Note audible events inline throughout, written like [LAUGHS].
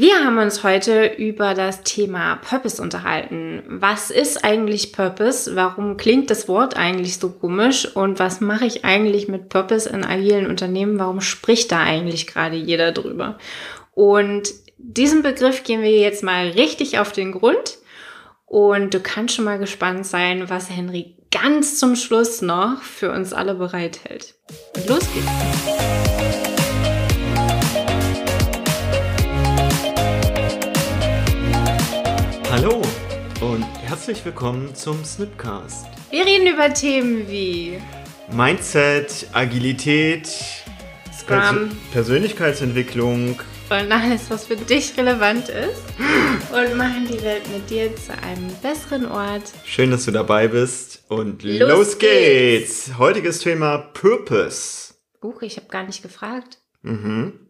Wir haben uns heute über das Thema Purpose unterhalten. Was ist eigentlich Purpose? Warum klingt das Wort eigentlich so komisch? Und was mache ich eigentlich mit Purpose in agilen Unternehmen? Warum spricht da eigentlich gerade jeder drüber? Und diesem Begriff gehen wir jetzt mal richtig auf den Grund. Und du kannst schon mal gespannt sein, was Henry ganz zum Schluss noch für uns alle bereithält. Und los geht's! Hallo und herzlich willkommen zum Snipcast. Wir reden über Themen wie Mindset, Agilität, Scrum Pers Persönlichkeitsentwicklung und alles, was für dich relevant ist und machen die Welt mit dir zu einem besseren Ort. Schön, dass du dabei bist und los, Los geht's. geht's. Heutiges Thema Purpose. Huch, ich habe gar nicht gefragt. Mhm.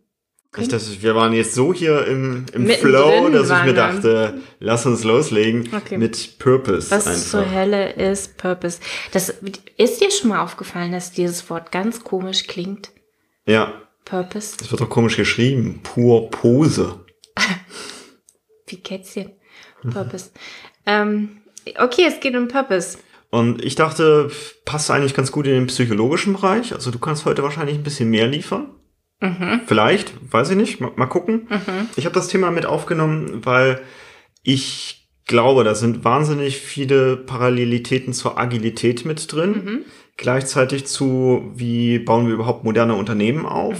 Ich dachte, wir waren jetzt so hier im, im Mittendrin Flow, dass ich mir dachte, lass uns loslegen Okay. mit Purpose Was einfach. zur Hölle ist Purpose? Das ist dir schon mal aufgefallen, dass dieses Wort ganz komisch klingt? Ja, Purpose? das wird doch komisch geschrieben. Pur Pose. [LAUGHS] Wie Kätzchen. Purpose. ähm, okay, es geht um Purpose. Und ich dachte, passt eigentlich ganz gut in den psychologischen Bereich. Also du kannst heute wahrscheinlich ein bisschen mehr liefern. Vielleicht, weiß ich nicht. Mal, mal gucken. Ich habe das Thema mit aufgenommen, weil ich glaube, da sind wahnsinnig viele Parallelitäten zur Agilität mit drin. Gleichzeitig zu, wie bauen wir überhaupt moderne Unternehmen auf?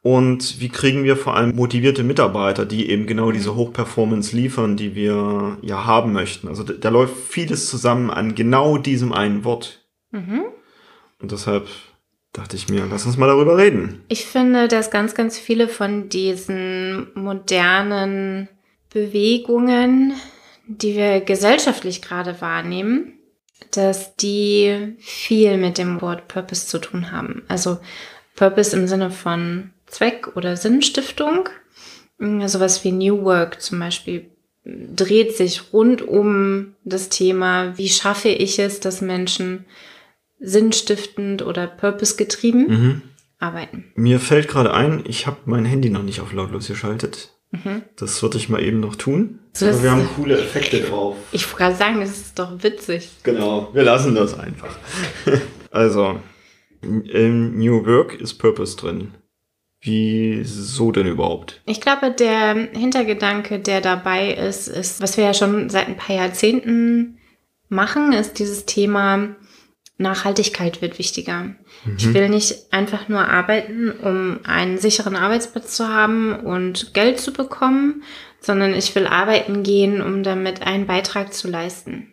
Und wie kriegen wir vor allem motivierte Mitarbeiter, die eben genau diese Hochperformance liefern, die wir ja haben möchten? Also da, da läuft vieles zusammen an genau diesem einen Wort. Und deshalb dachte ich mir, lass uns mal darüber reden. Ich finde, dass ganz, ganz viele von diesen modernen Bewegungen, die wir gesellschaftlich gerade wahrnehmen, dass die viel mit dem Wort Purpose zu tun haben. Also Purpose im Sinne von Zweck oder Sinnstiftung. Sowas wie New Work zum Beispiel dreht sich rund um das Thema, wie schaffe ich es, dass Menschen sinnstiftend oder purpose getrieben arbeiten. Mir fällt gerade ein, ich habe mein Handy noch nicht auf lautlos geschaltet. Das würde ich mal eben noch tun. So, Aber wir haben coole Effekte drauf. Ich wollte gerade sagen, das ist doch witzig. Genau, wir lassen das einfach. [LAUGHS] also, im New Work ist Purpose drin. Wieso denn überhaupt? Ich glaube, der Hintergedanke, der dabei ist, ist, was wir ja schon seit ein paar Jahrzehnten machen, ist dieses Thema Nachhaltigkeit wird wichtiger. Ich will nicht einfach nur arbeiten, um einen sicheren Arbeitsplatz zu haben und Geld zu bekommen, sondern ich will arbeiten gehen, um damit einen Beitrag zu leisten.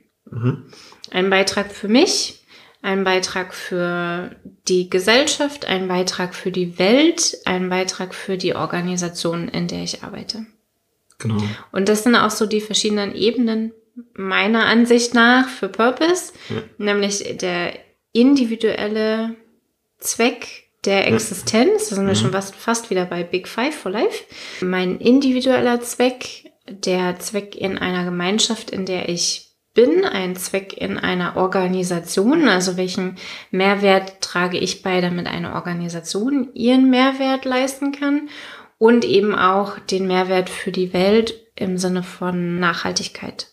Ein Beitrag für mich, ein Beitrag für die Gesellschaft, ein Beitrag für die Welt, ein Beitrag für die Organisation, in der ich arbeite. Genau. Und das sind auch so die verschiedenen Ebenen meiner Ansicht nach für Purpose, Ja. nämlich der individuelle Zweck der Existenz, da sind wir schon fast, fast wieder bei Big Five for Life, mein individueller Zweck, der Zweck in einer Gemeinschaft, in der ich bin, ein Zweck in einer Organisation, also welchen Mehrwert trage ich bei, damit eine Organisation ihren Mehrwert leisten kann und eben auch den Mehrwert für die Welt im Sinne von Nachhaltigkeit.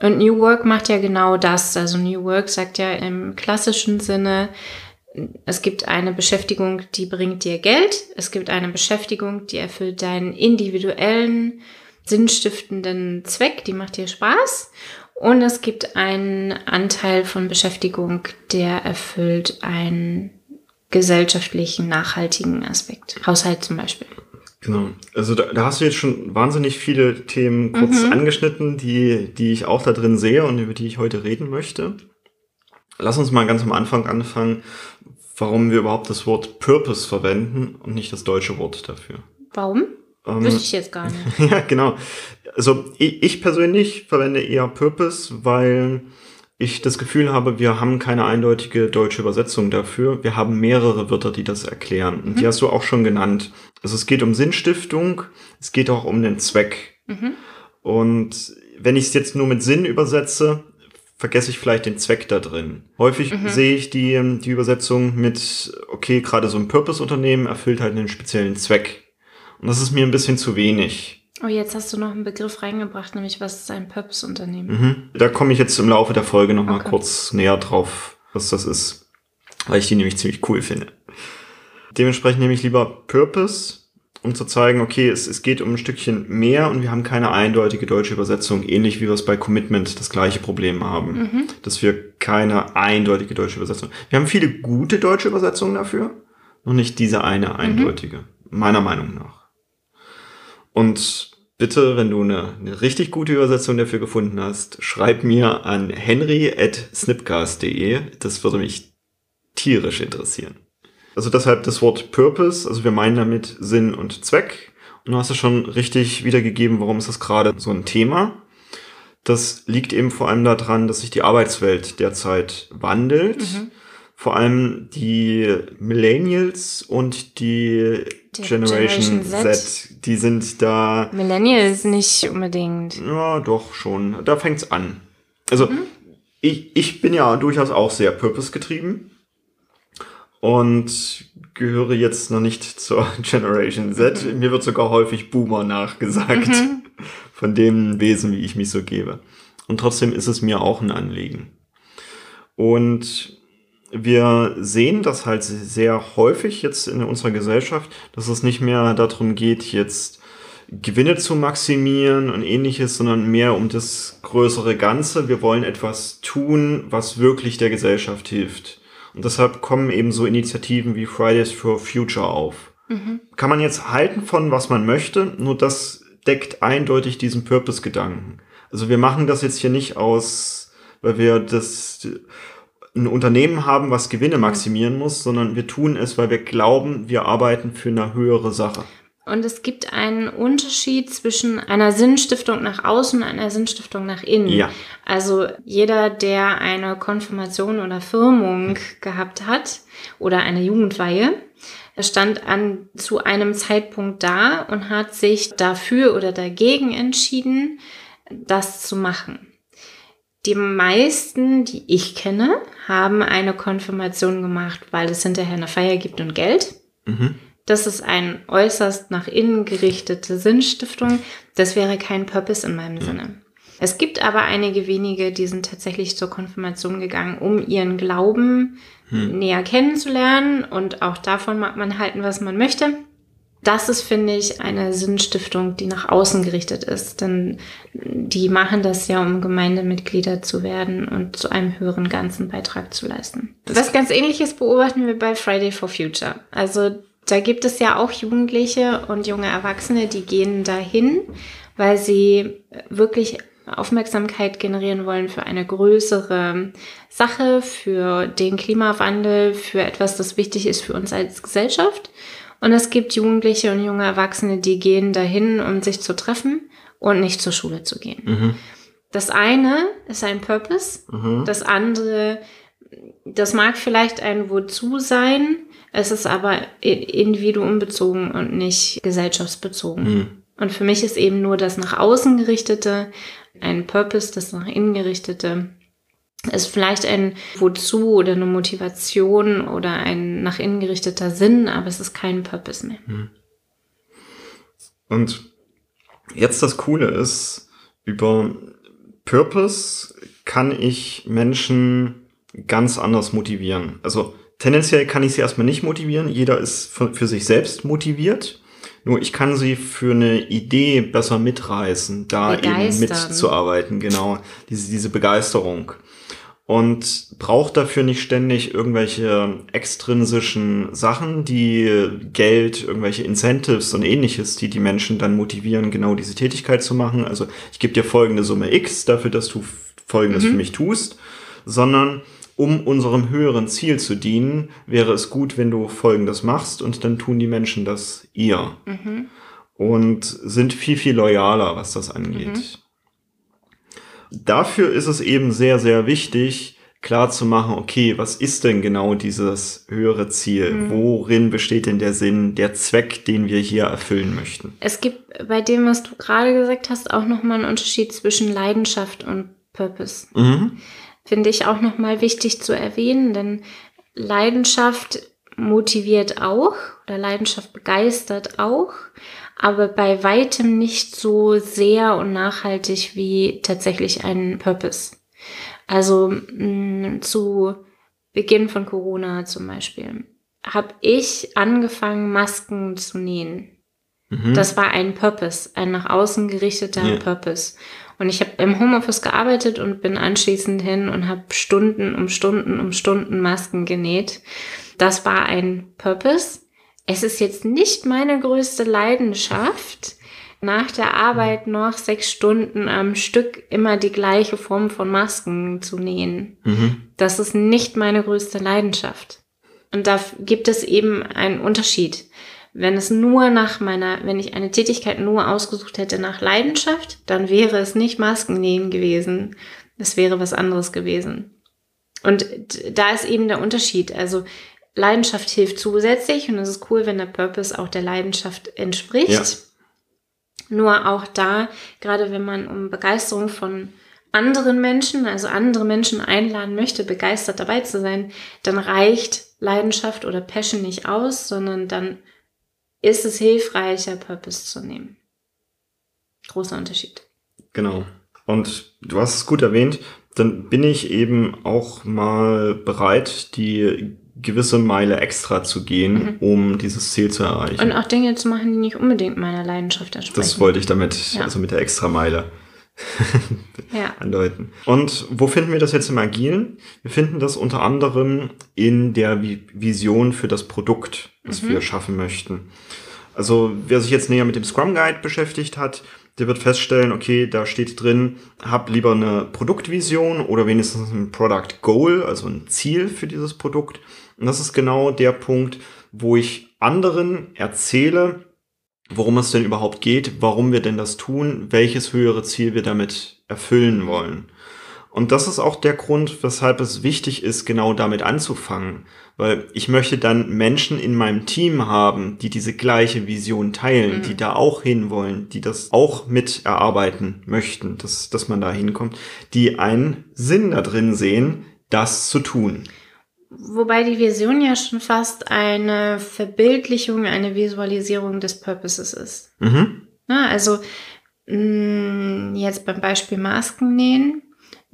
Und New Work macht ja genau das. Also New Work sagt ja im klassischen Sinne, es gibt eine Beschäftigung, die bringt dir Geld. Es gibt eine Beschäftigung, die erfüllt deinen individuellen, sinnstiftenden Zweck, die macht dir Spaß. Und es gibt einen Anteil von Beschäftigung, der erfüllt einen gesellschaftlichen, nachhaltigen Aspekt. Haushalt zum Beispiel. Genau. Also da, da hast du jetzt schon wahnsinnig viele Themen kurz angeschnitten, die, die ich auch da drin sehe und über die ich heute reden möchte. Lass uns mal ganz am Anfang anfangen, warum wir überhaupt das Wort Purpose verwenden und nicht das deutsche Wort dafür. Warum? Ähm, Wüsste ich jetzt gar nicht. [LAUGHS] ja, genau. Also ich, ich persönlich verwende eher Purpose, weil ich das Gefühl habe, wir haben keine eindeutige deutsche Übersetzung dafür. Wir haben mehrere Wörter, die das erklären. Und die hast du auch schon genannt. Also es geht um Sinnstiftung, es geht auch um den Zweck. Und wenn ich es jetzt nur mit Sinn übersetze, vergesse ich vielleicht den Zweck da drin. Häufig sehe ich die, die Übersetzung mit, okay, gerade so ein Purpose-Unternehmen erfüllt halt einen speziellen Zweck. Und das ist mir ein bisschen zu wenig. Oh, jetzt hast du noch einen Begriff reingebracht, nämlich was ist ein Purpose-Unternehmen? Mhm. Da komme ich jetzt im Laufe der Folge nochmal okay. kurz näher drauf, was das ist, weil ich die nämlich ziemlich cool finde. Dementsprechend nehme ich lieber Purpose, um zu zeigen, okay, es, es geht um ein Stückchen mehr und wir haben keine eindeutige deutsche Übersetzung, ähnlich wie wir es bei Commitment das gleiche Problem haben, mhm. dass wir keine eindeutige deutsche Übersetzung. Wir haben viele gute deutsche Übersetzungen dafür, noch nicht diese eine eindeutige, mhm. meiner Meinung nach. Und bitte, wenn du eine, eine richtig gute Übersetzung dafür gefunden hast, schreib mir an henry@snipcast.de. Das würde mich tierisch interessieren. Also deshalb das Wort Purpose, also wir meinen damit Sinn und Zweck. Und du hast es schon richtig wiedergegeben, warum ist das gerade so ein Thema. Das liegt eben vor allem daran, dass sich die Arbeitswelt derzeit wandelt. Mhm. Vor allem die Millennials und die Generation, Generation Z. Z. die sind da. Millennials nicht unbedingt. Ja, doch schon. Da fängt's an. Also mhm. ich, ich bin ja durchaus auch sehr purpose getrieben und gehöre jetzt noch nicht zur [LAUGHS] Generation Z. Mir wird sogar häufig Boomer nachgesagt mhm. [LAUGHS] von dem Wesen, wie ich mich so gebe. Und trotzdem ist es mir auch ein Anliegen. Und wir sehen das halt sehr häufig jetzt in unserer Gesellschaft, dass es nicht mehr darum geht, jetzt Gewinne zu maximieren und ähnliches, sondern mehr um das größere Ganze. Wir wollen etwas tun, was wirklich der Gesellschaft hilft. Und deshalb kommen eben so Initiativen wie Fridays for Future auf. Mhm. Kann man jetzt halten von, was man möchte, nur das deckt eindeutig diesen Purpose-Gedanken. Also wir machen das jetzt hier nicht aus, weil wir das ein Unternehmen haben, was Gewinne maximieren muss, sondern wir tun es, weil wir glauben, wir arbeiten für eine höhere Sache. Und es gibt einen Unterschied zwischen einer Sinnstiftung nach außen und einer Sinnstiftung nach innen. Ja. Also jeder, der eine Konfirmation oder Firmung gehabt hat oder eine Jugendweihe, stand an zu einem Zeitpunkt da und hat sich dafür oder dagegen entschieden, das zu machen. Die meisten, die ich kenne, haben eine Konfirmation gemacht, weil es hinterher eine Feier gibt und Geld. Mhm. Das ist eine äußerst nach innen gerichtete Sinnstiftung. Das wäre kein Purpose in meinem ja. Sinne. Es gibt aber einige wenige, die sind tatsächlich zur Konfirmation gegangen, um ihren Glauben hm. näher kennenzulernen. Und auch davon mag man halten, was man möchte. Das ist, finde ich, eine Sinnstiftung, die nach außen gerichtet ist. Denn die machen das ja, um Gemeindemitglieder zu werden und zu einem höheren ganzen Beitrag zu leisten. Was ganz ähnliches beobachten wir bei Friday for Future. Also da gibt es ja auch Jugendliche und junge Erwachsene, die gehen dahin, weil sie wirklich Aufmerksamkeit generieren wollen für eine größere Sache, für den Klimawandel, für etwas, das wichtig ist für uns als Gesellschaft. Und es gibt Jugendliche und junge Erwachsene, die gehen dahin, um sich zu treffen und nicht zur Schule zu gehen. Mhm. Das eine ist ein Purpose, mhm. das andere, das mag vielleicht ein Wozu sein, es ist aber individuumbezogen und nicht gesellschaftsbezogen. Mhm. Und für mich ist eben nur das nach außen gerichtete ein Purpose, das nach innen gerichtete ist vielleicht ein Wozu oder eine Motivation oder ein nach innen gerichteter Sinn, aber es ist kein Purpose mehr. Mhm. Und jetzt das Coole ist, über Purpose kann ich Menschen ganz anders motivieren. Also Tendenziell kann ich sie erstmal nicht motivieren. Jeder ist für sich selbst motiviert. Nur ich kann sie für eine Idee besser mitreißen, da eben mitzuarbeiten, genau. Diese, diese Begeisterung. Und braucht dafür nicht ständig irgendwelche extrinsischen Sachen, die Geld, irgendwelche Incentives und ähnliches, die die Menschen dann motivieren, genau diese Tätigkeit zu machen. Also ich gebe dir folgende Summe X dafür, dass du folgendes mhm. für mich tust, sondern um unserem höheren Ziel zu dienen, wäre es gut, wenn du Folgendes machst und dann tun die Menschen das ihr. Mhm. Und sind viel, viel loyaler, was das angeht. Mhm. Dafür ist es eben sehr, sehr wichtig, klar zu machen, okay, was ist denn genau dieses höhere Ziel? Mhm. Worin besteht denn der Sinn, der Zweck, den wir hier erfüllen möchten? Es gibt bei dem, was du gerade gesagt hast, auch nochmal einen Unterschied zwischen Leidenschaft und Purpose. Mhm finde ich auch nochmal wichtig zu erwähnen, denn Leidenschaft motiviert auch oder Leidenschaft begeistert auch, aber bei weitem nicht so sehr und nachhaltig wie tatsächlich ein Purpose. Also mh, zu Beginn von Corona zum Beispiel habe ich angefangen, Masken zu nähen. Mhm. Das war ein Purpose, ein nach außen gerichteter ja. Purpose. Und ich habe im Homeoffice gearbeitet und bin anschließend hin und habe Stunden um Stunden um Stunden Masken genäht. Das war ein Purpose. Es ist jetzt nicht meine größte Leidenschaft, nach der Arbeit noch sechs Stunden am Stück immer die gleiche Form von Masken zu nähen. Mhm. Das ist nicht meine größte Leidenschaft. Und da gibt es eben einen Unterschied. Wenn es nur nach meiner, wenn ich eine Tätigkeit nur ausgesucht hätte nach Leidenschaft, dann wäre es nicht Maskennähen gewesen. Es wäre was anderes gewesen. Und da ist eben der Unterschied. Also Leidenschaft hilft zusätzlich und es ist cool, wenn der Purpose auch der Leidenschaft entspricht. Ja. Nur auch da, gerade wenn man um Begeisterung von anderen Menschen, also andere Menschen einladen möchte, begeistert dabei zu sein, dann reicht Leidenschaft oder Passion nicht aus, sondern dann ist es hilfreicher, Purpose zu nehmen. Großer Unterschied. Genau. Und du hast es gut erwähnt, dann bin ich eben auch mal bereit, die gewisse Meile extra zu gehen, mhm. um dieses Ziel zu erreichen. Und auch Dinge zu machen, die nicht unbedingt meiner Leidenschaft entsprechen. Das wollte ich damit, ja. also mit der Extrameile ja. [LAUGHS] andeuten. Und wo finden wir das jetzt im Agilen? Wir finden das unter anderem in der Vision für das Produkt, das mhm. wir schaffen möchten. Also wer sich jetzt näher mit dem Scrum Guide beschäftigt hat, der wird feststellen, okay, da steht drin, hab lieber eine Produktvision oder wenigstens ein Product Goal, also ein Ziel für dieses Produkt. Und das ist genau der Punkt, wo ich anderen erzähle, worum es denn überhaupt geht, warum wir denn das tun, welches höhere Ziel wir damit erfüllen wollen. Und das ist auch der Grund, weshalb es wichtig ist, genau damit anzufangen. Weil ich möchte dann Menschen in meinem Team haben, die diese gleiche Vision teilen, mhm. die da auch hinwollen, die das auch mit erarbeiten möchten, dass, dass man da hinkommt, die einen Sinn da drin sehen, das zu tun. Wobei die Vision ja schon fast eine Verbildlichung, eine Visualisierung des Purposes ist. Mhm. Na, also mh, mm, jetzt beim Beispiel Masken nähen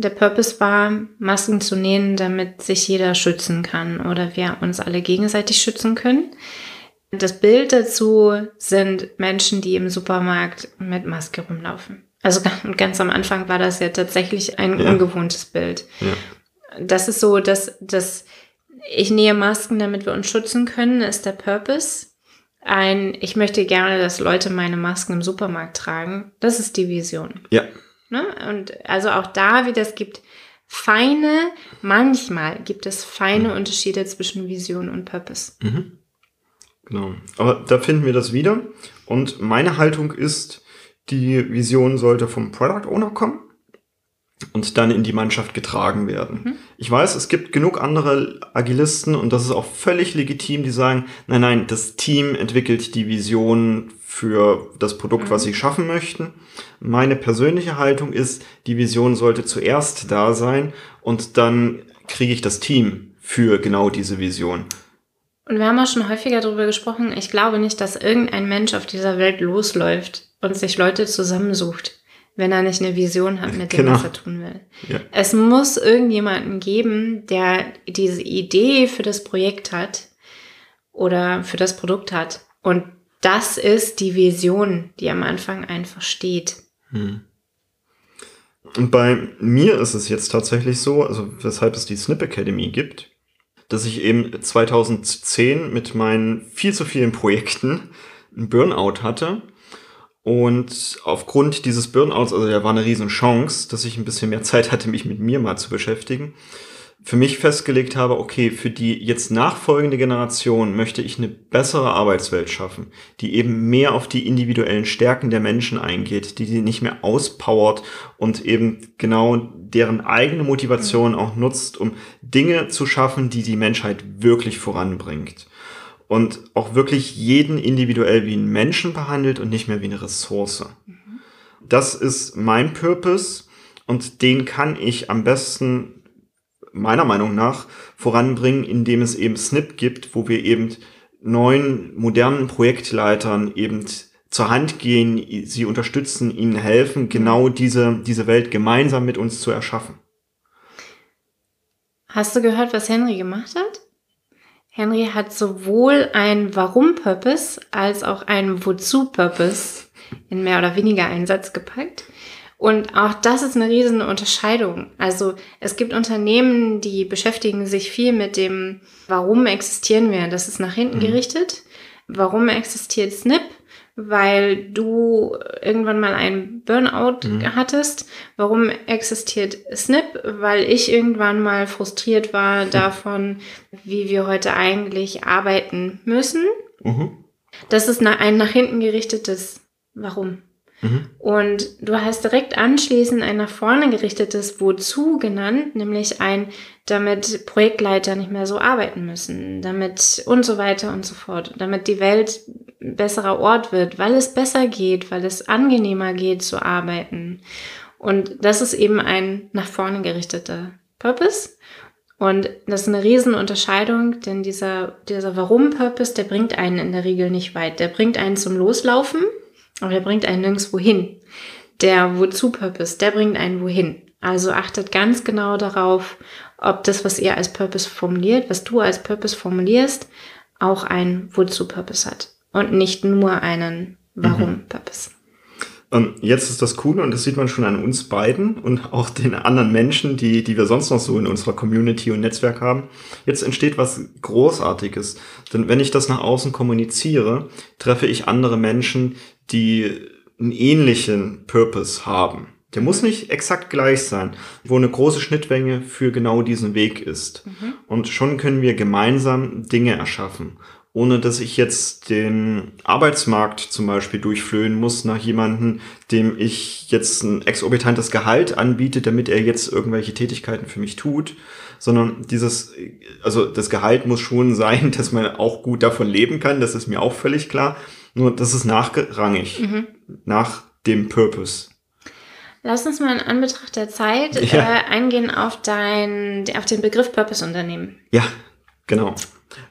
der Purpose war, Masken zu nähen, damit sich jeder schützen kann oder wir uns alle gegenseitig schützen können. Das Bild dazu sind Menschen, die im Supermarkt mit Maske rumlaufen. Also [LAUGHS] ganz am Anfang war das ja tatsächlich ein ja. ungewohntes Bild. Ja. Das ist so, dass, dass ich nähe Masken, damit wir uns schützen können, ist der Purpose. Ein, ich möchte gerne, dass Leute meine Masken im Supermarkt tragen. Das ist die Vision. Ja. Ne? Und also auch da wieder, es gibt feine, manchmal gibt es feine mhm. Unterschiede zwischen Vision und Purpose. Mhm. Genau. Aber da finden wir das wieder. Und meine Haltung ist, die Vision sollte vom Product Owner kommen und dann in die Mannschaft getragen werden. Mhm. Ich weiß, es gibt genug andere Agilisten und das ist auch völlig legitim, die sagen, nein, nein, das Team entwickelt die Vision für das Produkt, mhm. was sie schaffen möchten. Meine persönliche Haltung ist, die Vision sollte zuerst da sein und dann kriege ich das Team für genau diese Vision. Und wir haben auch schon häufiger darüber gesprochen, ich glaube nicht, dass irgendein Mensch auf dieser Welt losläuft und sich Leute zusammensucht wenn er nicht eine Vision hat, mit dem, genau. was er tun will. Ja. Es muss irgendjemanden geben, der diese Idee für das Projekt hat oder für das Produkt hat. Und das ist die Vision, die am Anfang einfach steht. Hm. Und bei mir ist es jetzt tatsächlich so, also weshalb es die Snip Academy gibt, dass ich eben 2010 mit meinen viel zu vielen Projekten einen Burnout hatte und aufgrund dieses Burnouts, also der war eine riesen Chance, dass ich ein bisschen mehr Zeit hatte, mich mit mir mal zu beschäftigen, für mich festgelegt habe, okay, für die jetzt nachfolgende Generation möchte ich eine bessere Arbeitswelt schaffen, die eben mehr auf die individuellen Stärken der Menschen eingeht, die die nicht mehr auspowert und eben genau deren eigene Motivation auch nutzt, um Dinge zu schaffen, die die Menschheit wirklich voranbringt und auch wirklich jeden individuell wie einen Menschen behandelt und nicht mehr wie eine Ressource. Mhm. Das ist mein Purpose und den kann ich am besten meiner Meinung nach voranbringen, indem es eben Snip gibt, wo wir eben neuen modernen Projektleitern eben zur Hand gehen, sie unterstützen, ihnen helfen, genau diese, diese Welt gemeinsam mit uns zu erschaffen. Hast du gehört, was Henry gemacht hat? Henry hat sowohl ein Warum-Purpose als auch ein Wozu-Purpose in mehr oder weniger Einsatz gepackt. Und auch das ist eine riesen Unterscheidung. Also es gibt Unternehmen, die beschäftigen sich viel mit dem, warum existieren wir. Das ist nach hinten mhm. gerichtet. Warum existiert Snip? Weil du irgendwann mal einen Burnout mhm. hattest. Warum existiert Snip? Weil ich irgendwann mal frustriert war mhm. davon, wie wir heute eigentlich arbeiten müssen. Mhm. Das ist ein nach hinten gerichtetes Warum. Mhm. Und du hast direkt anschließend ein nach vorne gerichtetes Wozu genannt, nämlich ein, damit Projektleiter nicht mehr so arbeiten müssen, damit und so weiter und so fort, damit die Welt besserer Ort wird, weil es besser geht, weil es angenehmer geht zu arbeiten. Und das ist eben ein nach vorne gerichteter Purpose. Und das ist eine Riesenunterscheidung, denn dieser, dieser Warum-Purpose, der bringt einen in der Regel nicht weit. Der bringt einen zum Loslaufen, aber der bringt einen nirgendwo hin. Der Wozu-Purpose, der bringt einen wohin. Also achtet ganz genau darauf, ob das, was ihr als Purpose formuliert, was du als Purpose formulierst, auch ein Wozu-Purpose hat und nicht nur einen Warum-Purpose. Und jetzt ist das Coole, und das sieht man schon an uns beiden und auch den anderen Menschen, die, die wir sonst noch so in unserer Community und Netzwerk haben. Jetzt entsteht was Großartiges. Denn wenn ich das nach außen kommuniziere, treffe ich andere Menschen, die einen ähnlichen Purpose haben. Der muss nicht exakt gleich sein, wo eine große Schnittmenge für genau diesen Weg ist. Mhm. Und schon können wir gemeinsam Dinge erschaffen ohne dass ich jetzt den Arbeitsmarkt zum Beispiel durchflöhen muss nach jemandem, dem ich jetzt ein exorbitantes Gehalt anbiete, damit er jetzt irgendwelche Tätigkeiten für mich tut, sondern dieses, also das Gehalt muss schon sein, [LAUGHS] dass man auch gut davon leben kann, das ist mir auch völlig klar, nur das ist nachrangig, mhm. nach dem Purpose. Lass uns mal in Anbetracht der Zeit ja. äh, eingehen auf, dein, auf den Begriff Purpose-Unternehmen. Ja, genau.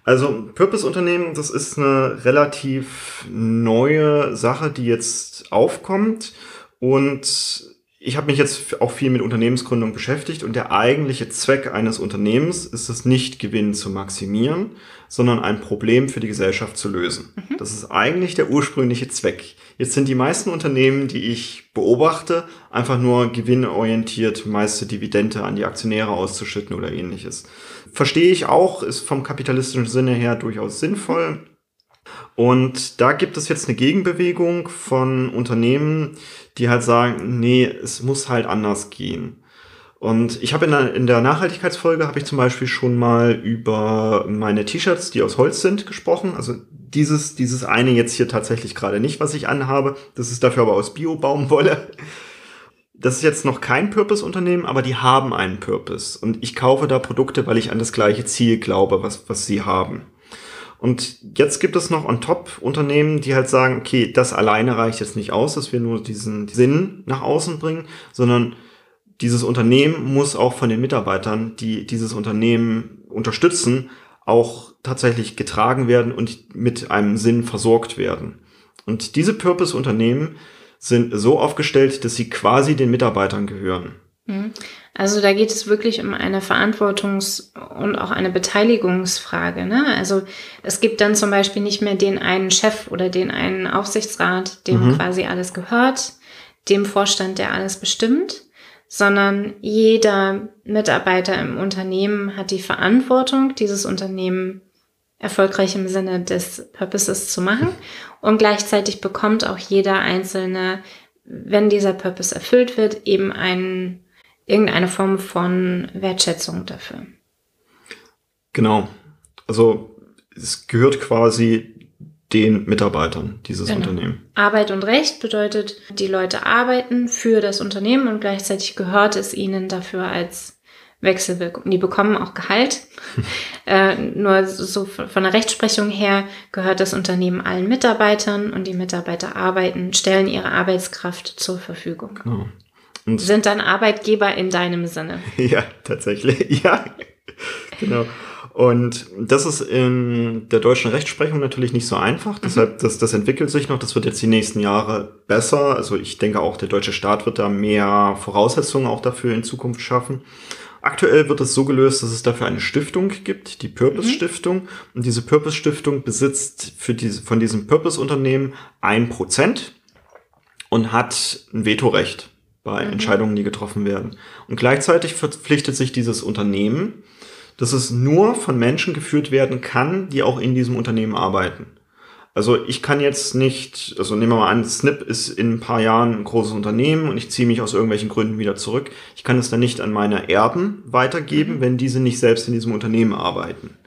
Also Purpose-Unternehmen, das ist eine relativ neue Sache, die jetzt aufkommt. Und ich habe mich jetzt auch viel mit Unternehmensgründung beschäftigt und der eigentliche Zweck eines Unternehmens ist es nicht, Gewinn zu maximieren, sondern ein Problem für die Gesellschaft zu lösen. Mhm. Das ist eigentlich der ursprüngliche Zweck. Jetzt sind die meisten Unternehmen, die ich beobachte, einfach nur gewinnorientiert, meiste Dividende an die Aktionäre auszuschütten oder ähnliches. Verstehe ich auch, ist vom kapitalistischen Sinne her durchaus sinnvoll. Und da gibt es jetzt eine Gegenbewegung von Unternehmen, die halt sagen, nee, es muss halt anders gehen. Und ich habe in der, in der Nachhaltigkeitsfolge habe ich zum Beispiel schon mal über meine T-Shirts, die aus Holz sind, gesprochen. Also dieses, dieses eine jetzt hier tatsächlich gerade nicht, was ich anhabe. Das ist dafür aber aus Bio-Baumwolle. Das ist jetzt noch kein Purpose-Unternehmen, aber die haben einen Purpose. Und ich kaufe da Produkte, weil ich an das gleiche Ziel glaube, was, was sie haben. Und jetzt gibt es noch on top Unternehmen, die halt sagen, okay, das alleine reicht jetzt nicht aus, dass wir nur diesen Sinn nach außen bringen, sondern dieses Unternehmen muss auch von den Mitarbeitern, die dieses Unternehmen unterstützen, auch tatsächlich getragen werden und mit einem Sinn versorgt werden. Und diese Purpose-Unternehmen sind so aufgestellt, dass sie quasi den Mitarbeitern gehören. Mhm. Also da geht es wirklich um eine Verantwortungs- und auch eine Beteiligungsfrage. Ne? Also es gibt dann zum Beispiel nicht mehr den einen Chef oder den einen Aufsichtsrat, dem mhm. quasi alles gehört, dem Vorstand, der alles bestimmt, sondern jeder Mitarbeiter im Unternehmen hat die Verantwortung, dieses Unternehmen erfolgreich im Sinne des Purposes zu machen und gleichzeitig bekommt auch jeder Einzelne, wenn dieser Purpose erfüllt wird, eben einen irgendeine Form von Wertschätzung dafür. Genau. Also es gehört quasi den Mitarbeitern dieses genau. Unternehmen. Arbeit und Recht bedeutet, die Leute arbeiten für das Unternehmen und gleichzeitig gehört es ihnen dafür als Wechselwirkung. Die bekommen auch Gehalt. [LAUGHS] äh, nur so von der Rechtsprechung her gehört das Unternehmen allen Mitarbeitern und die Mitarbeiter arbeiten, stellen ihre Arbeitskraft zur Verfügung. Genau. Und sind dann Arbeitgeber in deinem Sinne. [LAUGHS] Ja, tatsächlich. [LAUGHS] Ja, genau. Und das ist in der deutschen Rechtsprechung natürlich nicht so einfach. Mhm. Deshalb, das, das entwickelt sich noch. Das wird jetzt die nächsten Jahre besser. Also ich denke auch, der deutsche Staat wird da mehr Voraussetzungen auch dafür in Zukunft schaffen. Aktuell wird es so gelöst, dass es dafür eine Stiftung gibt, die Purpose Stiftung. Mhm. Und diese Purpose Stiftung besitzt für diese, von diesem Purpose Unternehmen ein Prozent und hat ein Vetorecht bei mhm. Entscheidungen, die getroffen werden. Und gleichzeitig verpflichtet sich dieses Unternehmen, dass es nur von Menschen geführt werden kann, die auch in diesem Unternehmen arbeiten. Also ich kann jetzt nicht, also nehmen wir mal an, Snip ist in ein paar Jahren ein großes Unternehmen und ich ziehe mich aus irgendwelchen Gründen wieder zurück. Ich kann es dann nicht an meine Erben weitergeben, mhm. wenn diese nicht selbst in diesem Unternehmen arbeiten.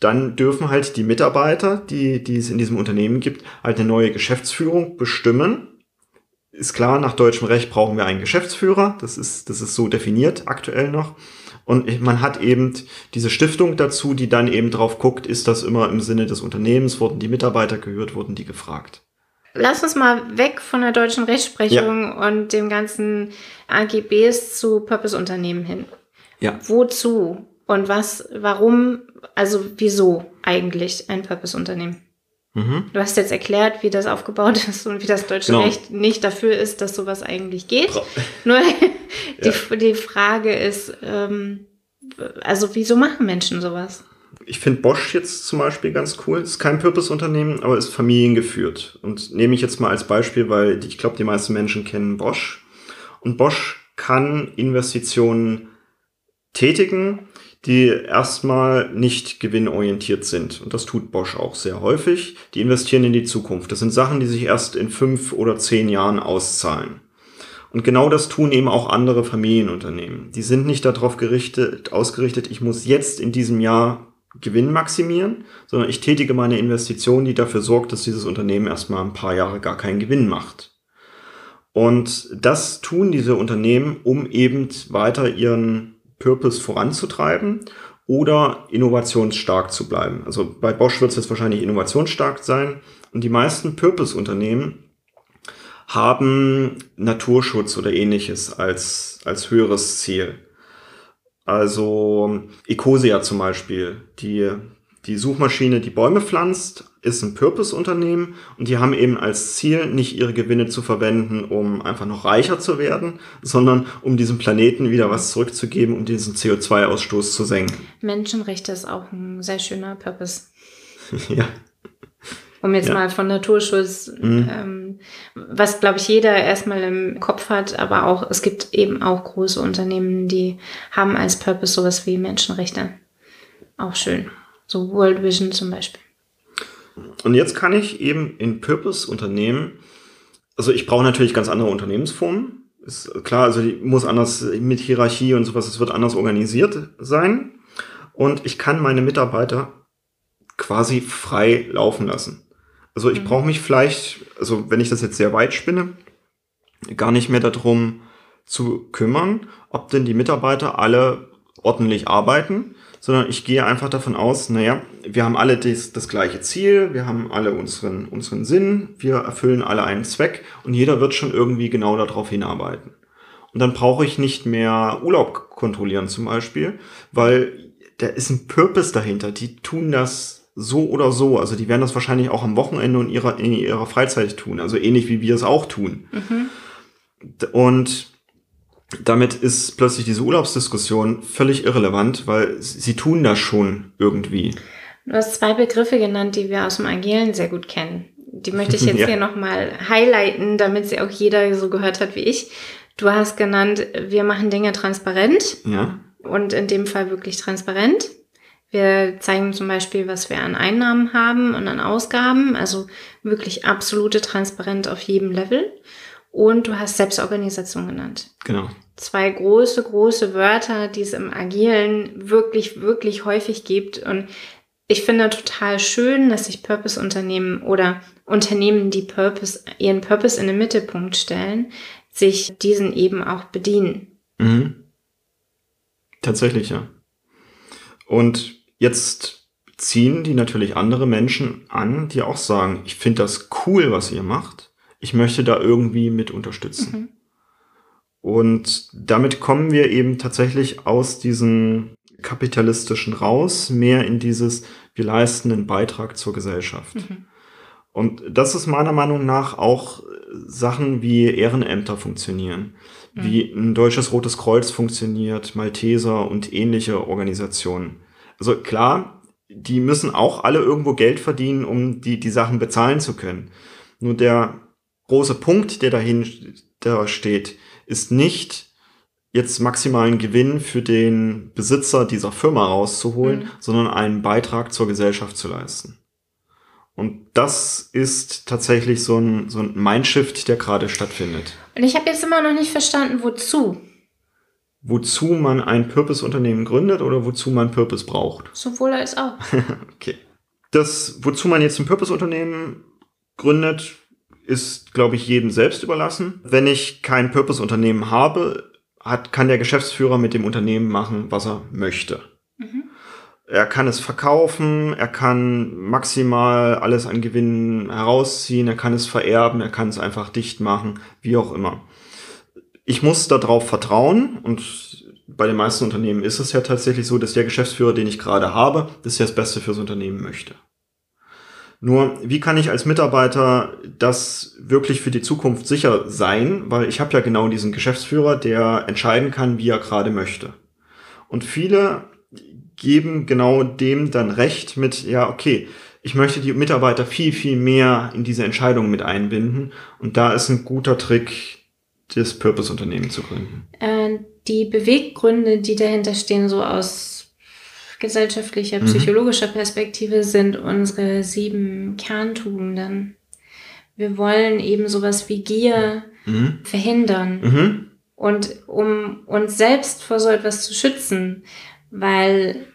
Dann dürfen halt die Mitarbeiter, die, die es in diesem Unternehmen gibt, halt eine neue Geschäftsführung bestimmen. Ist klar, nach deutschem Recht brauchen wir einen Geschäftsführer. Das ist, das ist so definiert aktuell noch. Und man hat eben diese Stiftung dazu, die dann eben drauf guckt, ist das immer im Sinne des Unternehmens, wurden die Mitarbeiter gehört, wurden die gefragt. Lass uns mal weg von der deutschen Rechtsprechung ja. und dem ganzen AGBs zu Purpose-Unternehmen hin. Ja. Wozu und was, warum, also wieso eigentlich ein Purpose-Unternehmen? Mhm. Du hast jetzt erklärt, wie das aufgebaut [LAUGHS] ist und wie das deutsche genau. Recht nicht dafür ist, dass sowas eigentlich geht. [LAUGHS] Nur [LAUGHS] die, ja. die Frage ist, ähm, also wieso machen Menschen sowas? Ich finde Bosch jetzt zum Beispiel ganz cool. Ist kein Purpose-Unternehmen, aber ist familiengeführt. Und nehme ich jetzt mal als Beispiel, weil ich glaube, die meisten Menschen kennen Bosch. Und Bosch kann Investitionen tätigen, die erstmal nicht gewinnorientiert sind. Und das tut Bosch auch sehr häufig. Die investieren in die Zukunft. Das sind Sachen, die sich erst in fünf oder zehn Jahren auszahlen. Und genau das tun eben auch andere Familienunternehmen. Die sind nicht darauf gerichtet, ausgerichtet, ich muss jetzt in diesem Jahr Gewinn maximieren, sondern ich tätige meine Investition, die dafür sorgt, dass dieses Unternehmen erstmal ein paar Jahre gar keinen Gewinn macht. Und das tun diese Unternehmen, um eben weiter ihren Purpose voranzutreiben oder innovationsstark zu bleiben. Also bei Bosch wird es jetzt wahrscheinlich innovationsstark sein. Und die meisten Purpose-Unternehmen haben Naturschutz oder ähnliches als, als höheres Ziel. Also Ecosia zum Beispiel, die, die Suchmaschine, die Bäume pflanzt, ist ein Purpose-Unternehmen und die haben eben als Ziel, nicht ihre Gewinne zu verwenden, um einfach noch reicher zu werden, sondern um diesem Planeten wieder was zurückzugeben, um diesen CO2-Ausstoß zu senken. Menschenrechte ist auch ein sehr schöner Purpose. [LAUGHS] ja. Um jetzt ja. mal von Naturschutz, mhm. ähm, was glaube ich jeder erstmal im Kopf hat, aber auch es gibt eben auch große Unternehmen, die haben als Purpose sowas wie Menschenrechte. Auch schön. So World Vision zum Beispiel. Und jetzt kann ich eben in Purpose-Unternehmen, also ich brauche natürlich ganz andere Unternehmensformen. Ist klar, also die muss anders mit Hierarchie und sowas, es wird anders organisiert sein. Und ich kann meine Mitarbeiter quasi frei laufen lassen. Also ich mhm. brauche mich vielleicht, also wenn ich das jetzt sehr weit spinne, gar nicht mehr darum zu kümmern, ob denn die Mitarbeiter alle ordentlich arbeiten, sondern ich gehe einfach davon aus, naja, wir haben alle das, das gleiche Ziel, wir haben alle unseren, unseren Sinn, wir erfüllen alle einen Zweck und jeder wird schon irgendwie genau darauf hinarbeiten. Und dann brauche ich nicht mehr Urlaub kontrollieren zum Beispiel, weil da ist ein Purpose dahinter. Die tun das so oder so. Also die werden das wahrscheinlich auch am Wochenende und ihrer, in ihrer Freizeit tun. Also ähnlich wie wir es auch tun. Mhm. Und damit ist plötzlich diese Urlaubsdiskussion völlig irrelevant, weil sie tun das schon irgendwie. Du hast zwei Begriffe genannt, die wir aus dem Agilen sehr gut kennen. Die möchte ich [LAUGHS] jetzt ja. hier nochmal highlighten, damit sie auch jeder so gehört hat wie ich. Du hast genannt, wir machen Dinge transparent. Ja. Und in dem Fall wirklich transparent. Wir zeigen zum Beispiel, was wir an Einnahmen haben und an Ausgaben, also wirklich absolute Transparenz auf jedem Level. Und du hast Selbstorganisation genannt. Genau. Zwei große, große Wörter, die es im Agilen wirklich, wirklich häufig gibt. Und ich finde total schön, dass sich Purpose-Unternehmen oder Unternehmen, die Purpose, ihren Purpose in den Mittelpunkt stellen, sich diesen eben auch bedienen. Mhm. Tatsächlich, ja. Und Jetzt ziehen die natürlich andere Menschen an, die auch sagen, ich finde das cool, was ihr macht. Ich möchte da irgendwie mit unterstützen. Mhm. Und damit kommen wir eben tatsächlich aus diesen kapitalistischen raus, mehr in dieses, wir leisten einen Beitrag zur Gesellschaft. Mhm. Und das ist meiner Meinung nach auch Sachen wie Ehrenämter funktionieren, mhm. wie ein deutsches Rotes Kreuz funktioniert, Malteser und ähnliche Organisationen. Also klar, die müssen auch alle irgendwo Geld verdienen, um die, die Sachen bezahlen zu können. Nur der große Punkt, der dahinter steht, ist nicht, jetzt maximalen Gewinn für den Besitzer dieser Firma rauszuholen, mhm. sondern einen Beitrag zur Gesellschaft zu leisten. Und das ist tatsächlich so ein, so ein Mindshift, der gerade stattfindet. Und ich habe jetzt immer noch nicht verstanden, wozu. Wozu man ein Purpose-Unternehmen gründet oder wozu man Purpose braucht. Sowohl als auch. [LAUGHS] okay. Das, wozu man jetzt ein Purpose-Unternehmen gründet, ist, glaube ich, jedem selbst überlassen. Wenn ich kein Purpose-Unternehmen habe, hat, kann der Geschäftsführer mit dem Unternehmen machen, was er möchte. Mhm. Er kann es verkaufen, er kann maximal alles an Gewinnen herausziehen, er kann es vererben, er kann es einfach dicht machen, wie auch immer. Ich muss darauf vertrauen und bei den meisten Unternehmen ist es ja tatsächlich so, dass der Geschäftsführer, den ich gerade habe, das ja das Beste fürs Unternehmen möchte. Nur, wie kann ich als Mitarbeiter das wirklich für die Zukunft sicher sein? Weil ich habe ja genau diesen Geschäftsführer, der entscheiden kann, wie er gerade möchte. Und viele geben genau dem dann recht mit, ja, okay, ich möchte die Mitarbeiter viel, viel mehr in diese Entscheidung mit einbinden. Und da ist ein guter Trick, das Purpose-Unternehmen zu gründen. Äh, die Beweggründe, die dahinter stehen, so aus gesellschaftlicher, mhm. psychologischer Perspektive sind unsere sieben Kerntugenden. Wir wollen eben sowas wie Gier mhm. verhindern. Mhm. Und um uns selbst vor so etwas zu schützen, weil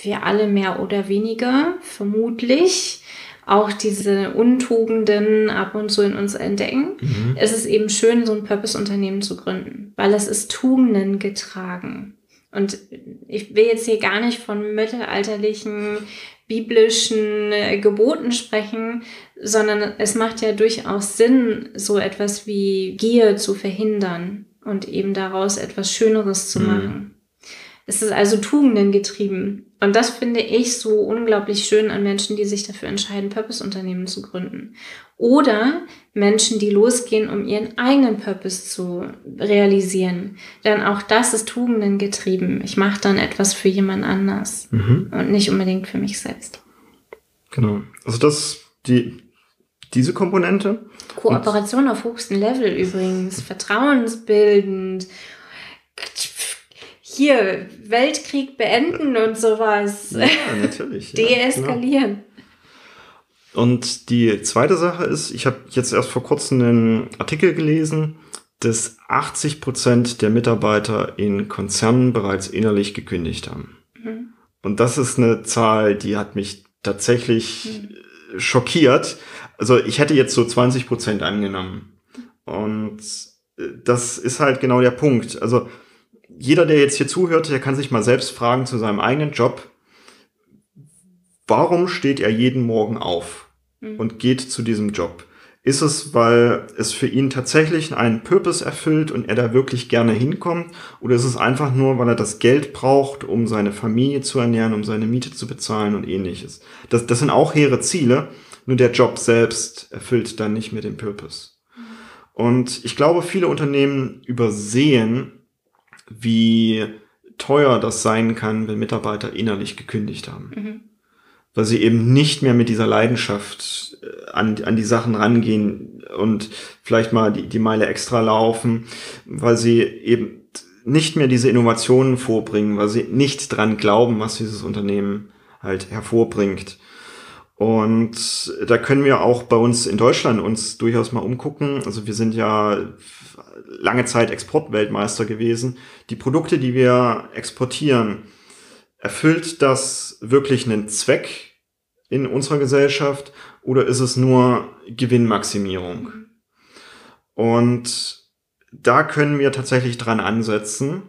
wir alle mehr oder weniger vermutlich auch diese Untugenden ab und zu in uns entdecken, mhm. ist es eben schön, so ein Purpose-Unternehmen zu gründen, weil es ist Tugenden getragen. Und ich will jetzt hier gar nicht von mittelalterlichen biblischen äh, Geboten sprechen, sondern es macht ja durchaus Sinn, so etwas wie Gier zu verhindern und eben daraus etwas Schöneres zu mhm. machen. Es ist also Tugenden getrieben. Und das finde ich so unglaublich schön an Menschen, die sich dafür entscheiden, Purpose-Unternehmen zu gründen. Oder Menschen, die losgehen, um ihren eigenen Purpose zu realisieren. Denn auch das ist Tugenden getrieben. Ich mache dann etwas für jemand anders mhm. und nicht unbedingt für mich selbst. Genau. Also das, die, diese Komponente. Kooperation und auf höchstem Level übrigens. Vertrauensbildend hier Weltkrieg beenden und sowas. Ja, natürlich. [LAUGHS] Deeskalieren. Ja, genau. Und die zweite Sache ist, ich habe jetzt erst vor kurzem einen Artikel gelesen, dass 80 Prozent der Mitarbeiter in Konzernen bereits innerlich gekündigt haben. Mhm. Und das ist eine Zahl, die hat mich tatsächlich mhm. schockiert. Also ich hätte jetzt so 20 Prozent angenommen. Und äh, das ist halt genau der Punkt. Also jeder, der jetzt hier zuhört, der kann sich mal selbst fragen zu seinem eigenen Job, warum steht er jeden Morgen auf mhm. und geht zu diesem Job? Ist es, weil es für ihn tatsächlich einen Purpose erfüllt und er da wirklich gerne hinkommt? Oder ist es einfach nur, weil er das Geld braucht, um seine Familie zu ernähren, um seine Miete zu bezahlen und ähnliches? Das, das sind auch hehre Ziele, nur der Job selbst erfüllt dann nicht mehr den Purpose. Mhm. Und ich glaube, viele Unternehmen übersehen, wie teuer das sein kann, wenn Mitarbeiter innerlich gekündigt haben. Mhm. Weil sie eben nicht mehr mit dieser Leidenschaft äh, an, an die Sachen rangehen und vielleicht mal die, die Meile extra laufen, weil sie eben nicht mehr diese Innovationen vorbringen, weil sie nicht dran glauben, was dieses Unternehmen halt hervorbringt. Und da können wir auch bei uns in Deutschland uns durchaus mal umgucken. Also wir sind ja lange Zeit Exportweltmeister gewesen. Die Produkte, die wir exportieren, erfüllt das wirklich einen Zweck in unserer Gesellschaft oder ist es nur Gewinnmaximierung? Und da können wir tatsächlich dran ansetzen,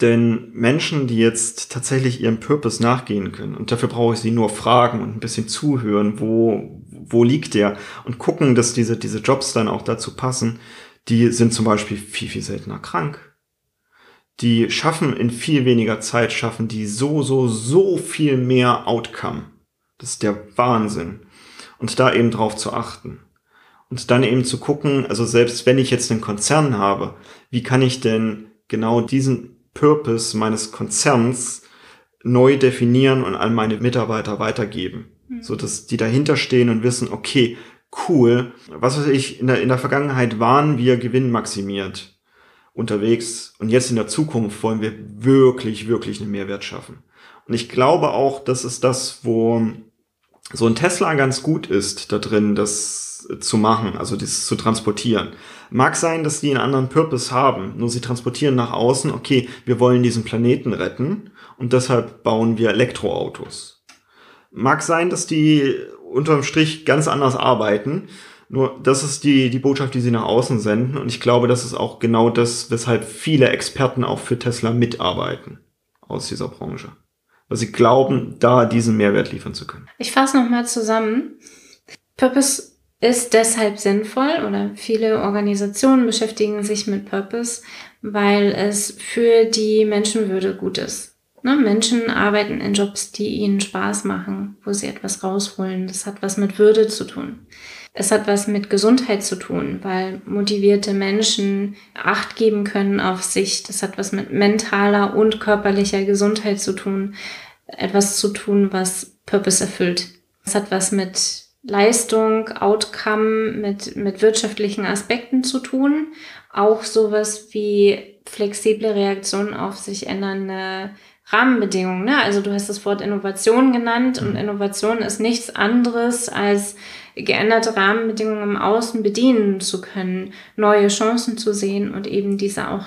denn Menschen, die jetzt tatsächlich ihrem Purpose nachgehen können, und dafür brauche ich sie nur fragen und ein bisschen zuhören, wo, wo liegt der, und gucken, dass diese, diese Jobs dann auch dazu passen, die sind zum Beispiel viel, viel seltener krank. die schaffen in viel weniger Zeit, schaffen die so, so, so viel mehr Outcome. Das ist der Wahnsinn. Und da eben drauf zu achten. Und dann eben zu gucken, also selbst wenn ich jetzt einen Konzern habe, wie kann ich denn genau diesen Purpose meines Konzerns neu definieren und an meine Mitarbeiter weitergeben? Mhm. So dass die dahinter stehen und wissen, okay, cool, was weiß ich, in der, in der Vergangenheit waren wir gewinnmaximiert unterwegs und jetzt in der Zukunft wollen wir wirklich, wirklich einen Mehrwert schaffen. Und ich glaube auch, das ist das, wo so ein Tesla ganz gut ist, da drin, das zu machen, also das zu transportieren. Mag sein, dass die einen anderen Purpose haben, nur sie transportieren nach außen, okay, wir wollen diesen Planeten retten und deshalb bauen wir Elektroautos. Mag sein, dass die unterm Strich ganz anders arbeiten, nur das ist die, die Botschaft, die sie nach außen senden. Und ich glaube, das ist auch genau das, weshalb viele Experten auch für Tesla mitarbeiten aus dieser Branche. Weil sie glauben, da diesen Mehrwert liefern zu können. Ich fasse nochmal zusammen. Purpose ist deshalb sinnvoll oder viele Organisationen beschäftigen sich mit Purpose, weil es für die Menschenwürde gut ist. Ne? Menschen arbeiten in Jobs, die ihnen Spaß machen, wo sie etwas rausholen. Das hat was mit Würde zu tun. Es hat was mit Gesundheit zu tun, weil motivierte Menschen Acht geben können auf sich. Das hat was mit mentaler und körperlicher Gesundheit zu tun. Etwas zu tun, was Purpose erfüllt. Es hat was mit Leistung, Outcome, mit, mit wirtschaftlichen Aspekten zu tun. Auch sowas wie flexible Reaktionen auf sich ändernde Rahmenbedingungen. Ne? Also du hast das Wort Innovation genannt und mhm. Innovation ist nichts anderes als geänderte Rahmenbedingungen im Außen bedienen zu können, neue Chancen zu sehen und eben diese auch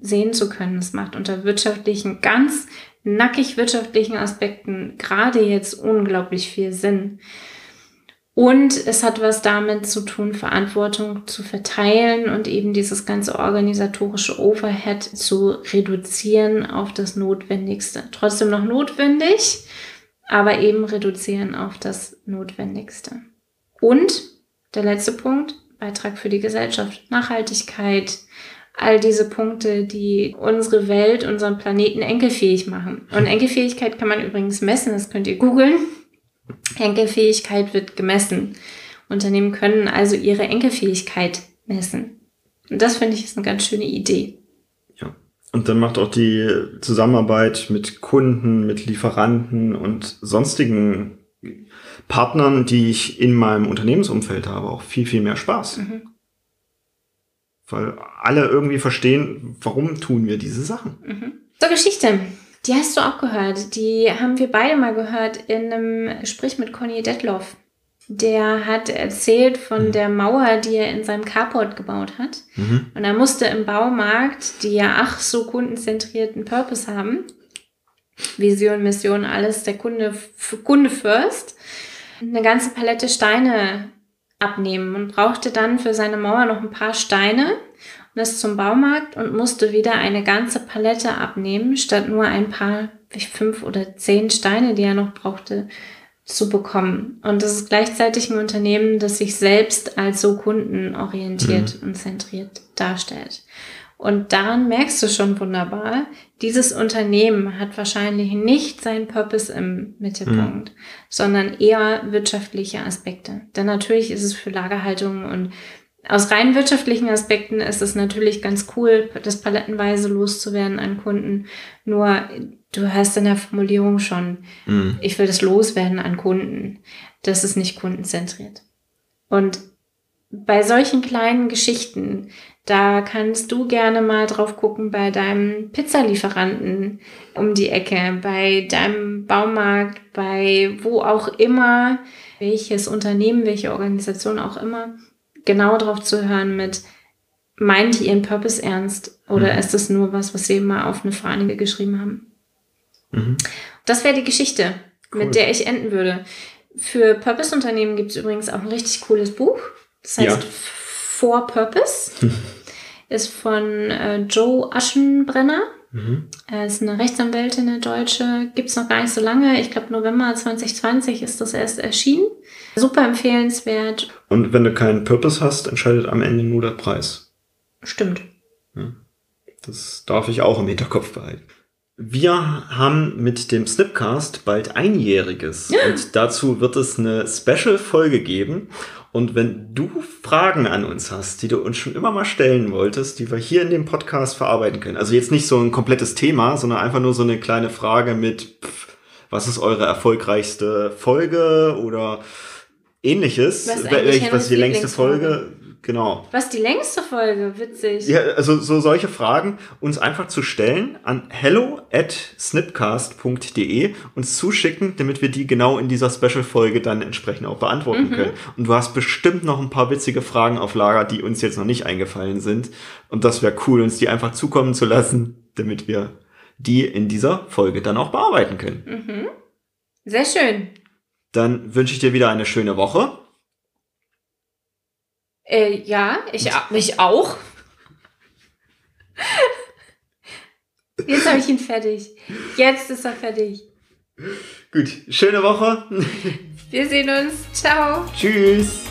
sehen zu können. Das macht unter wirtschaftlichen, ganz nackig wirtschaftlichen Aspekten gerade jetzt unglaublich viel Sinn. Und es hat was damit zu tun, Verantwortung zu verteilen und eben dieses ganze organisatorische Overhead zu reduzieren auf das Notwendigste. Trotzdem noch notwendig, aber eben reduzieren auf das Notwendigste. Und der letzte Punkt, Beitrag für die Gesellschaft, Nachhaltigkeit, all diese Punkte, die unsere Welt, unseren Planeten enkelfähig machen. Und Enkelfähigkeit kann man übrigens messen, das könnt ihr googeln. Enkelfähigkeit wird gemessen. Unternehmen können also ihre Enkelfähigkeit messen. Und das finde ich ist eine ganz schöne Idee. Ja. Und dann macht auch die Zusammenarbeit mit Kunden, mit Lieferanten und sonstigen Partnern, die ich in meinem Unternehmensumfeld habe, auch viel, viel mehr Spaß. Mhm. Weil alle irgendwie verstehen, warum tun wir diese Sachen. Mhm. So, Geschichte. Die hast du auch gehört. Die haben wir beide mal gehört in einem Gespräch mit Conny Detloff. Der hat erzählt von mhm. der Mauer, die er in seinem Carport gebaut hat. Mhm. Und er musste im Baumarkt, die ja ach so kundenzentrierten Purpose haben, Vision, Mission, alles der Kunde, Kunde first, eine ganze Palette Steine abnehmen und brauchte dann für seine Mauer noch ein paar Steine ist zum Baumarkt und musste wieder eine ganze Palette abnehmen, statt nur ein paar, fünf oder zehn Steine, die er noch brauchte, zu bekommen. Und das ist gleichzeitig ein Unternehmen, das sich selbst als so kundenorientiert mhm. und zentriert darstellt. Und daran merkst du schon wunderbar, dieses Unternehmen hat wahrscheinlich nicht seinen Purpose im Mittelpunkt, mhm. sondern eher wirtschaftliche Aspekte. Denn natürlich ist es für Lagerhaltung und aus rein wirtschaftlichen Aspekten ist es natürlich ganz cool, das palettenweise loszuwerden an Kunden. Nur du hast in der Formulierung schon, mhm. ich will das loswerden an Kunden. Das ist nicht kundenzentriert. Und bei solchen kleinen Geschichten, da kannst du gerne mal drauf gucken bei deinem Pizzalieferanten um die Ecke, bei deinem Baumarkt, bei wo auch immer, welches Unternehmen, welche Organisation auch immer, genau drauf zu hören mit, meinen die ihren Purpose ernst oder mhm. ist das nur was, was sie mal auf eine Fahne geschrieben haben? Mhm. Das wäre die Geschichte, cool. mit der ich enden würde. Für Purpose-Unternehmen gibt es übrigens auch ein richtig cooles Buch. Das heißt ja. For Purpose. [LAUGHS] ist von äh, Joe Aschenbrenner. Mhm. Er ist eine Rechtsanwältin, eine Deutsche. Gibt es noch gar nicht so lange. Ich glaube, November 2020 ist das erst erschienen. Super empfehlenswert. Und wenn du keinen Purpose hast, entscheidet am Ende nur der Preis. Stimmt. Ja. Das darf ich auch im Hinterkopf behalten. Wir haben mit dem Snipcast bald einjähriges [GASPS] und dazu wird es eine Special-Folge geben. Und wenn du Fragen an uns hast, die du uns schon immer mal stellen wolltest, die wir hier in dem Podcast verarbeiten können, also jetzt nicht so ein komplettes Thema, sondern einfach nur so eine kleine Frage mit, pff, was ist eure erfolgreichste Folge oder ähnliches? Was ist was die längste Folge? Genau. Was die längste Folge? Witzig. Ja, also so solche Fragen uns einfach zu stellen an hello at snipcast.de uns zuschicken, damit wir die genau in dieser Special-Folge dann entsprechend auch beantworten können. Und du hast bestimmt noch ein paar witzige Fragen auf Lager, die uns jetzt noch nicht eingefallen sind. Und das wäre cool, uns die einfach zukommen zu lassen, damit wir die in dieser Folge dann auch bearbeiten können. Sehr schön. Dann wünsche ich dir wieder eine schöne Woche. Äh, ja, ich mich auch. Jetzt habe ich ihn fertig. Jetzt ist er fertig. Gut, schöne Woche. Wir sehen uns. Ciao. Tschüss.